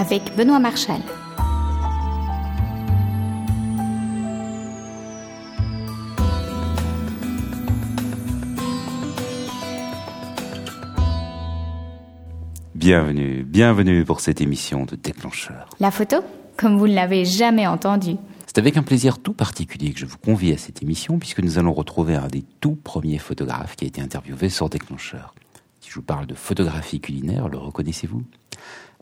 avec Benoît Marchal. Bienvenue, bienvenue pour cette émission de Déclencheur. La photo Comme vous ne l'avez jamais entendu. C'est avec un plaisir tout particulier que je vous convie à cette émission puisque nous allons retrouver un des tout premiers photographes qui a été interviewé sur Déclencheur. Si je vous parle de photographie culinaire, le reconnaissez-vous?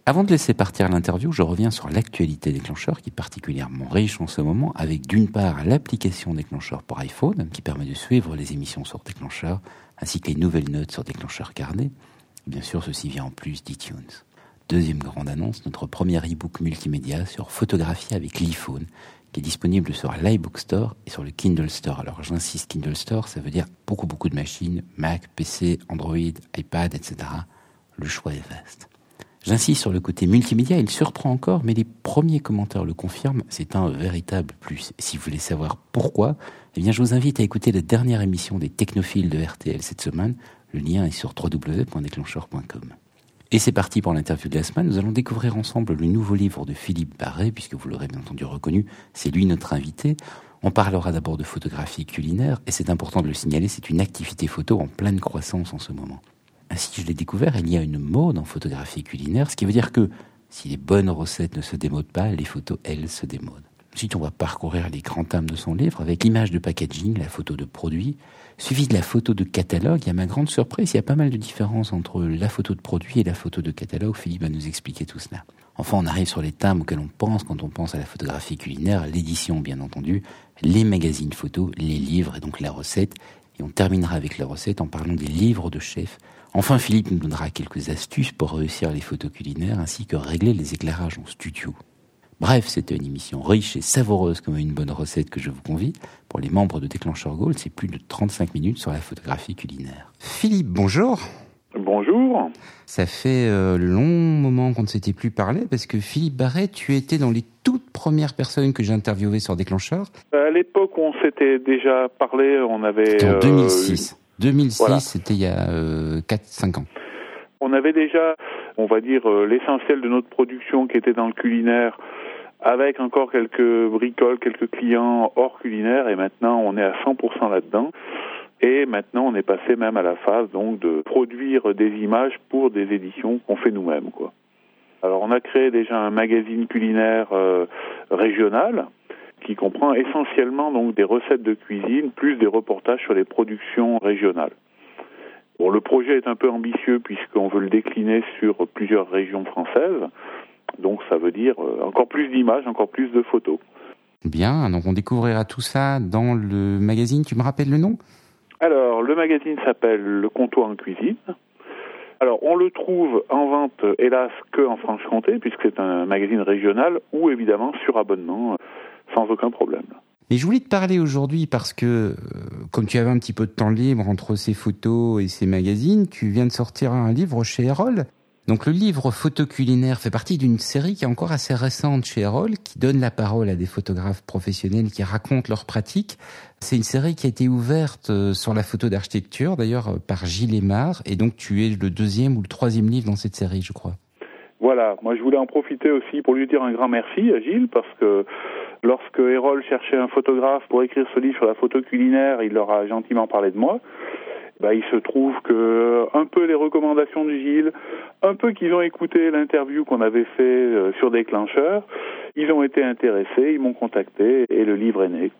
Avant de laisser partir l'interview, je reviens sur l'actualité Déclencheur qui est particulièrement riche en ce moment avec d'une part l'application Déclencheur pour iPhone qui permet de suivre les émissions sur Déclencheur ainsi que les nouvelles notes sur Déclencheur Carnet Bien sûr, ceci vient en plus d'iTunes. Deuxième grande annonce, notre premier e-book multimédia sur photographie avec l'iPhone, qui est disponible sur l'iBook Store et sur le Kindle Store. Alors j'insiste, Kindle Store, ça veut dire beaucoup beaucoup de machines, Mac, PC, Android, iPad, etc. Le choix est vaste. J'insiste sur le côté multimédia, il surprend encore, mais les premiers commentaires le confirment, c'est un véritable plus. Si vous voulez savoir pourquoi, eh bien je vous invite à écouter la dernière émission des technophiles de RTL cette semaine, le lien est sur www.déclencheur.com. Et c'est parti pour l'interview de la semaine. Nous allons découvrir ensemble le nouveau livre de Philippe Barré, puisque vous l'aurez bien entendu reconnu, c'est lui notre invité. On parlera d'abord de photographie culinaire, et c'est important de le signaler, c'est une activité photo en pleine croissance en ce moment. Ainsi, je l'ai découvert, il y a une mode en photographie culinaire, ce qui veut dire que si les bonnes recettes ne se démodent pas, les photos, elles, se démodent. Ensuite, on va parcourir les grands thèmes de son livre avec l'image de packaging, la photo de produit, suivi de la photo de catalogue. Et à ma grande surprise, il y a pas mal de différences entre la photo de produit et la photo de catalogue. Philippe va nous expliquer tout cela. Enfin, on arrive sur les thèmes auxquels on pense quand on pense à la photographie culinaire, l'édition bien entendu, les magazines photos, les livres et donc la recette. Et on terminera avec la recette en parlant des livres de chef. Enfin, Philippe nous donnera quelques astuces pour réussir les photos culinaires ainsi que régler les éclairages en studio. Bref, c'était une émission riche et savoureuse comme une bonne recette que je vous convie. Pour les membres de Déclencheur Gold, c'est plus de 35 minutes sur la photographie culinaire. Philippe, bonjour. Bonjour. Ça fait euh, long moment qu'on ne s'était plus parlé parce que Philippe Barret, tu étais dans les toutes premières personnes que j'ai interviewées sur Déclencheur. À l'époque où on s'était déjà parlé, on avait... en 2006. 2006, c'était il y a 4-5 euh, ans. On avait déjà, on va dire, euh, l'essentiel de notre production qui était dans le culinaire avec encore quelques bricoles, quelques clients hors culinaire, et maintenant on est à 100% là-dedans. Et maintenant, on est passé même à la phase donc de produire des images pour des éditions qu'on fait nous-mêmes, quoi. Alors, on a créé déjà un magazine culinaire euh, régional qui comprend essentiellement donc des recettes de cuisine plus des reportages sur les productions régionales. Bon, le projet est un peu ambitieux puisqu'on veut le décliner sur plusieurs régions françaises. Donc ça veut dire euh, encore plus d'images, encore plus de photos. Bien, donc on découvrira tout ça dans le magazine. Tu me rappelles le nom? Alors, le magazine s'appelle Le comptoir en cuisine. Alors, on le trouve en vente, hélas, que en Franche-Comté, puisque c'est un magazine régional, ou évidemment sur abonnement, sans aucun problème. Mais je voulais te parler aujourd'hui parce que, euh, comme tu avais un petit peu de temps libre entre ces photos et ces magazines, tu viens de sortir un livre chez Erol donc le livre Photo culinaire fait partie d'une série qui est encore assez récente chez Erol, qui donne la parole à des photographes professionnels qui racontent leurs pratiques. C'est une série qui a été ouverte euh, sur la photo d'architecture, d'ailleurs euh, par Gilles Aymar, et donc tu es le deuxième ou le troisième livre dans cette série, je crois. Voilà, moi je voulais en profiter aussi pour lui dire un grand merci à Gilles, parce que lorsque Erol cherchait un photographe pour écrire ce livre sur la photo culinaire, il leur a gentiment parlé de moi bah, il se trouve que un peu les recommandations de Gilles, un peu qu'ils ont écouté l'interview qu'on avait fait euh, sur Déclencheur, ils ont été intéressés, ils m'ont contacté et le livre est né.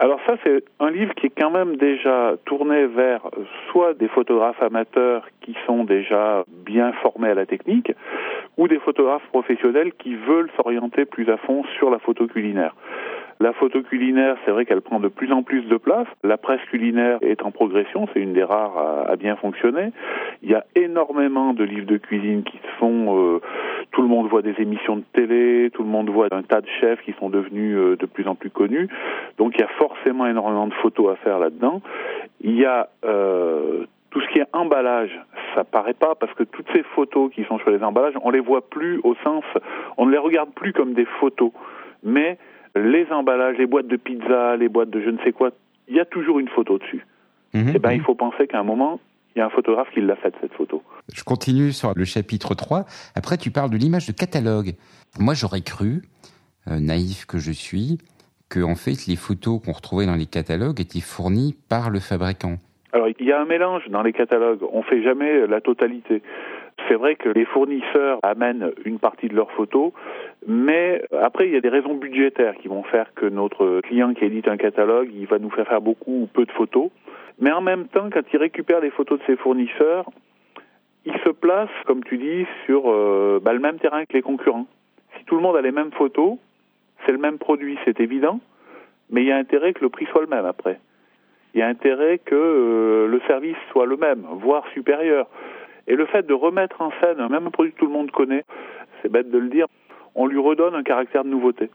Alors ça, c'est un livre qui est quand même déjà tourné vers soit des photographes amateurs qui sont déjà bien formés à la technique, ou des photographes professionnels qui veulent s'orienter plus à fond sur la photo culinaire. La photo culinaire, c'est vrai qu'elle prend de plus en plus de place. La presse culinaire est en progression, c'est une des rares à, bien fonctionner. Il y a énormément de livres de cuisine qui se font. Euh, tout le monde voit des émissions de télé, tout le monde voit un tas de chefs qui sont devenus euh, de plus en plus connus. Donc il y a forcément énormément de photos à faire là-dedans. Il y a euh, tout ce qui est emballage, ça paraît pas parce que toutes ces photos qui sont sur les emballages, on les voit plus au sens, on ne les regarde plus comme des photos, mais les emballages, les boîtes de pizza, les boîtes de je ne sais quoi, il y a toujours une photo dessus. Mhm. Eh ben, il faut penser qu'à un moment, il y a un photographe qui l'a faite, cette photo. Je continue sur le chapitre 3. Après, tu parles de l'image de catalogue. Moi, j'aurais cru, euh, naïf que je suis, que en fait, les photos qu'on retrouvait dans les catalogues étaient fournies par le fabricant. Alors, il y a un mélange dans les catalogues. On fait jamais la totalité. C'est vrai que les fournisseurs amènent une partie de leurs photos, mais après, il y a des raisons budgétaires qui vont faire que notre client qui édite un catalogue, il va nous faire faire beaucoup ou peu de photos. Mais en même temps, quand il récupère les photos de ses fournisseurs, il se place, comme tu dis, sur euh, bah, le même terrain que les concurrents. Si tout le monde a les mêmes photos, c'est le même produit, c'est évident, mais il y a intérêt que le prix soit le même après. Il y a intérêt que euh, le service soit le même, voire supérieur. Et le fait de remettre en scène un même produit que tout le monde connaît, c'est bête de le dire, on lui redonne un caractère de nouveauté.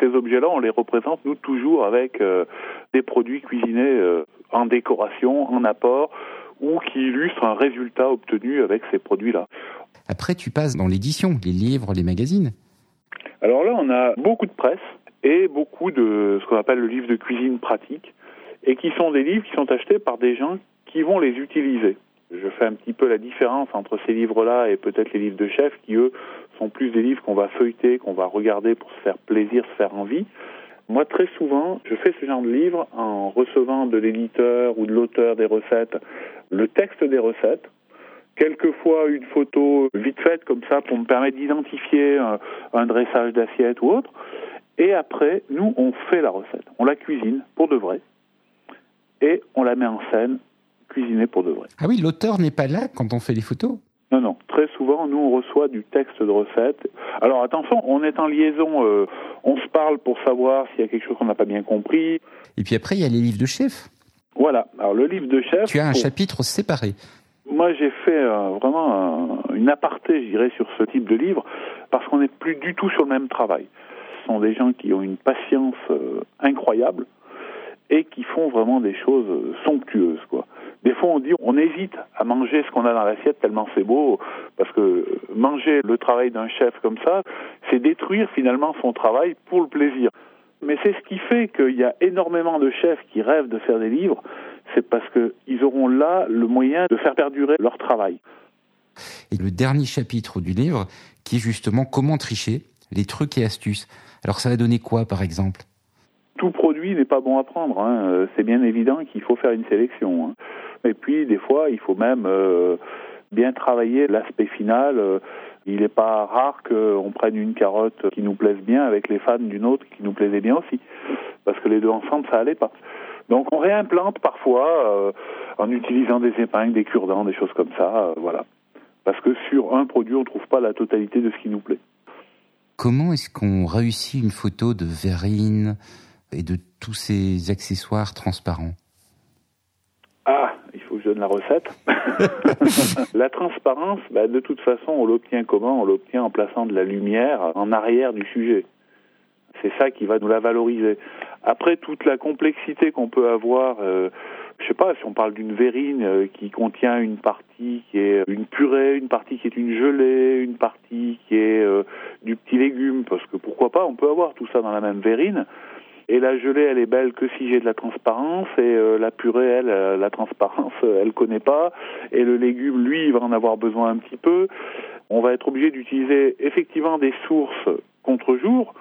Ces objets-là, on les représente, nous, toujours avec euh, des produits cuisinés euh, en décoration, en apport, ou qui illustrent un résultat obtenu avec ces produits-là. Après, tu passes dans l'édition, les livres, les magazines. Alors là, on a beaucoup de presse et beaucoup de ce qu'on appelle le livre de cuisine pratique, et qui sont des livres qui sont achetés par des gens qui vont les utiliser. Je fais un petit peu la différence entre ces livres-là et peut-être les livres de chef qui, eux, sont plus des livres qu'on va feuilleter, qu'on va regarder pour se faire plaisir, se faire envie. Moi, très souvent, je fais ce genre de livre en recevant de l'éditeur ou de l'auteur des recettes le texte des recettes, quelquefois une photo vite faite comme ça pour me permettre d'identifier un, un, dressage d'assiette ou autre. Et après, nous, on fait la recette. On la cuisine pour de vrai. Et on la met en scène cuisiner pour de vrai. Ah oui, l'auteur n'est pas là quand on fait les photos non, non. Très souvent, nous, on reçoit du texte de recette. Alors attention, on est en liaison, euh, on se parle pour savoir s'il y a quelque chose qu'on n'a pas bien compris. Et puis après, il y a les livres de chef. Voilà. Alors le livre de chef. Tu as un chapitre séparé. Moi, j'ai fait euh, vraiment une aparté, je dirais, sur ce type de livre, parce qu'on n'est plus du tout sur le même travail. Ce sont des gens qui ont une patience euh, incroyable et qui font vraiment des choses somptueuses, quoi. Des fois, on dit, on hésite à manger ce qu'on a dans l'assiette tellement c'est beau, parce que manger le travail d'un chef comme ça, c'est détruire finalement son travail pour le plaisir. Mais c'est ce qui fait qu'il y a énormément de chefs qui rêvent de faire des livres, c'est parce qu'ils auront là le moyen de faire perdurer leur travail. Et le dernier chapitre du livre, qui est justement comment tricher, les trucs et astuces. Alors ça va donner quoi par exemple? Tout produit n'est pas bon à prendre, hein. c'est bien évident qu'il faut faire une sélection. Hein. Et puis, des fois, il faut même euh, bien travailler l'aspect final. Euh, il n'est pas rare qu'on prenne une carotte qui nous plaise bien avec les fans d'une autre qui nous plaisait bien aussi. Parce que les deux ensemble, ça allait pas. Donc on réimplante parfois euh, en utilisant des épingles, des cure-dents, des choses comme ça, voilà. Parce que sur un produit, on ne trouve pas la totalité de ce qui nous plaît. Comment est-ce qu'on réussit une photo de verrine et de tous ces accessoires transparents Ah, je donne la recette. la transparence, bah, de toute façon, on l'obtient comment? On l'obtient en plaçant de la lumière en arrière du sujet. C'est ça qui va nous la valoriser. Après, toute la complexité qu'on peut avoir, euh, je sais pas, si on parle d'une verrine euh, qui contient une partie qui est une purée, une partie qui est une gelée, une partie qui est euh, du petit légume, parce que pourquoi pas, on peut avoir tout ça dans la même verrine. Et la gelée, elle est belle que si j'ai de la transparence, et euh, la purée, elle, euh, la transparence, elle connaît pas, et le légume, lui, il va en avoir besoin un petit peu. On va être obligé d'utiliser effectivement des sources contre-jour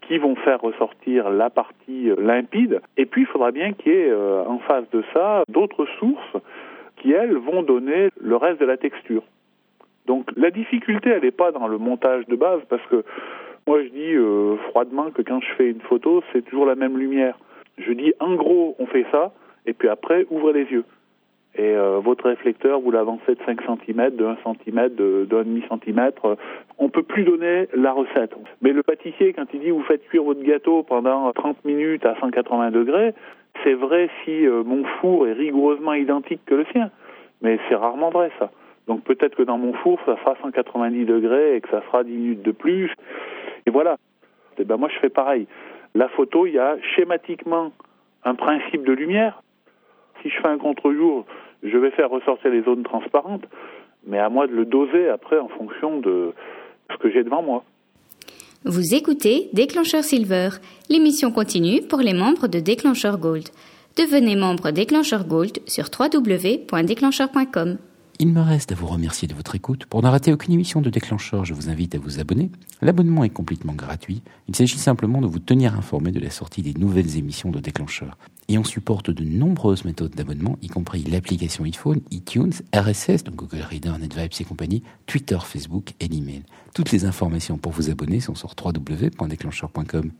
qui vont faire ressortir la partie euh, limpide. Et puis, il faudra bien qu'il y ait en face de ça d'autres sources qui, elles, vont donner le reste de la texture. Donc la difficulté, elle n'est pas dans le montage de base, parce que moi, je dis euh, froidement que quand je fais une photo, c'est toujours la même lumière. Je dis, en gros, on fait ça, et puis après, ouvrez les yeux. Et euh, votre réflecteur, vous l'avancez de 5 cm, de 1 cm, de, de 1,5 cm. On peut plus donner la recette. Mais le pâtissier, quand il dit vous faites cuire votre gâteau pendant 30 minutes à 180 degrés, c'est vrai si euh, mon four est rigoureusement identique que le sien. Mais c'est rarement vrai ça. Donc peut-être que dans mon four, ça sera 190 degrés et que ça sera 10 minutes de plus. Et voilà. Eh ben moi, je fais pareil. La photo, il y a schématiquement un principe de lumière. Si je fais un contre-jour, je vais faire ressortir les zones transparentes, mais à moi de le doser après en fonction de ce que j'ai devant moi. Vous écoutez Déclencheur Silver, l'émission continue pour les membres de Déclencheur Gold. Devenez membre Déclencheur Gold sur www.déclencheur.com. Il me reste à vous remercier de votre écoute. Pour ne rater aucune émission de Déclencheur, je vous invite à vous abonner. L'abonnement est complètement gratuit. Il s'agit simplement de vous tenir informé de la sortie des nouvelles émissions de Déclencheur. Et on supporte de nombreuses méthodes d'abonnement, y compris l'application iPhone, iTunes, RSS, donc Google Reader, NetVibes et compagnie, Twitter, Facebook et l'email. Toutes les informations pour vous abonner sont sur www.déclencheur.com.